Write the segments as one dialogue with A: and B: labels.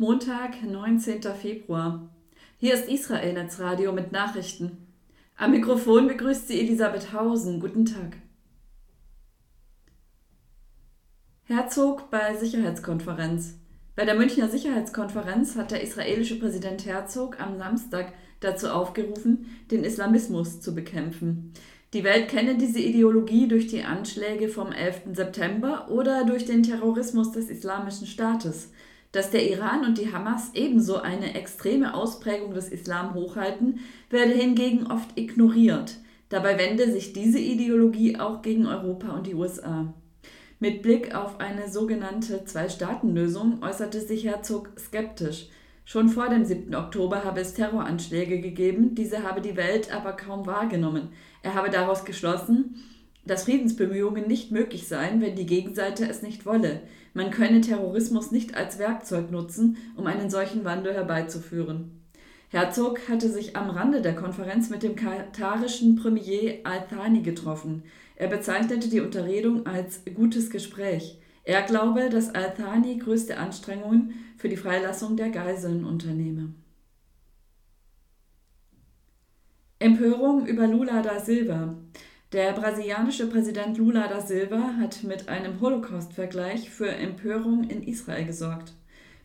A: Montag, 19. Februar. Hier ist Israel Netzradio mit Nachrichten. Am Mikrofon begrüßt sie Elisabeth Hausen. Guten Tag. Herzog bei Sicherheitskonferenz. Bei der Münchner Sicherheitskonferenz hat der israelische Präsident Herzog am Samstag dazu aufgerufen, den Islamismus zu bekämpfen. Die Welt kenne diese Ideologie durch die Anschläge vom 11. September oder durch den Terrorismus des Islamischen Staates. Dass der Iran und die Hamas ebenso eine extreme Ausprägung des Islam hochhalten, werde hingegen oft ignoriert. Dabei wende sich diese Ideologie auch gegen Europa und die USA. Mit Blick auf eine sogenannte Zwei-Staaten-Lösung äußerte sich Herzog skeptisch. Schon vor dem 7. Oktober habe es Terroranschläge gegeben, diese habe die Welt aber kaum wahrgenommen. Er habe daraus geschlossen, dass Friedensbemühungen nicht möglich seien, wenn die Gegenseite es nicht wolle. Man könne Terrorismus nicht als Werkzeug nutzen, um einen solchen Wandel herbeizuführen. Herzog hatte sich am Rande der Konferenz mit dem katarischen Premier Al-Thani getroffen. Er bezeichnete die Unterredung als gutes Gespräch. Er glaube, dass Al-Thani größte Anstrengungen für die Freilassung der Geiseln unternehme. Empörung über Lula da Silva. Der brasilianische Präsident Lula da Silva hat mit einem Holocaust-Vergleich für Empörung in Israel gesorgt.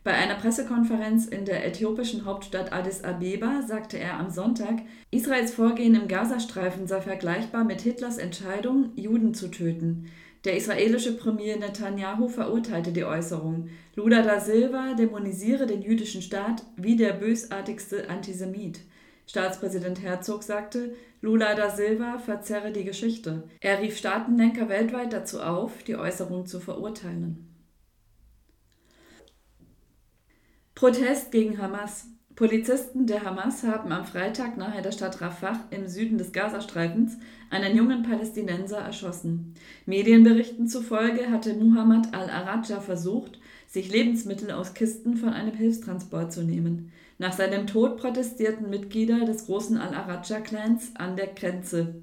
A: Bei einer Pressekonferenz in der äthiopischen Hauptstadt Addis Abeba sagte er am Sonntag, Israels Vorgehen im Gazastreifen sei vergleichbar mit Hitlers Entscheidung, Juden zu töten. Der israelische Premier Netanyahu verurteilte die Äußerung. Lula da Silva dämonisiere den jüdischen Staat wie der bösartigste Antisemit. Staatspräsident Herzog sagte, Lula da Silva verzerre die Geschichte. Er rief Staatenlenker weltweit dazu auf, die Äußerung zu verurteilen. Protest gegen Hamas. Polizisten der Hamas haben am Freitag nahe der Stadt Rafah im Süden des Gazastreifens einen jungen Palästinenser erschossen. Medienberichten zufolge hatte Muhammad al-Araja versucht, sich Lebensmittel aus Kisten von einem Hilfstransport zu nehmen. Nach seinem Tod protestierten Mitglieder des großen Al-Araja-Clans an der Grenze.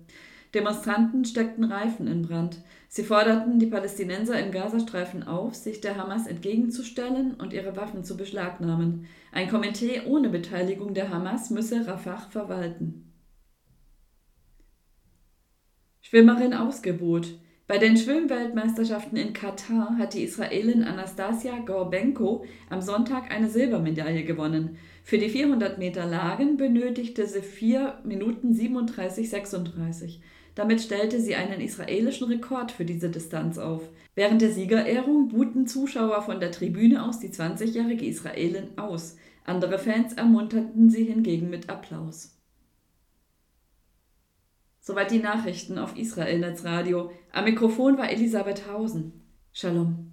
A: Demonstranten steckten Reifen in Brand. Sie forderten die Palästinenser im Gazastreifen auf, sich der Hamas entgegenzustellen und ihre Waffen zu beschlagnahmen. Ein Komitee ohne Beteiligung der Hamas müsse Rafah verwalten. Schwimmerin Ausgebot. Bei den Schwimmweltmeisterschaften in Katar hat die Israelin Anastasia Gorbenko am Sonntag eine Silbermedaille gewonnen. Für die 400 Meter Lagen benötigte sie 4 Minuten 37,36. Damit stellte sie einen israelischen Rekord für diese Distanz auf. Während der Siegerehrung buhten Zuschauer von der Tribüne aus die 20-jährige Israelin aus. Andere Fans ermunterten sie hingegen mit Applaus. Soweit die Nachrichten auf Israel Netzradio. Am Mikrofon war Elisabeth Hausen. Shalom.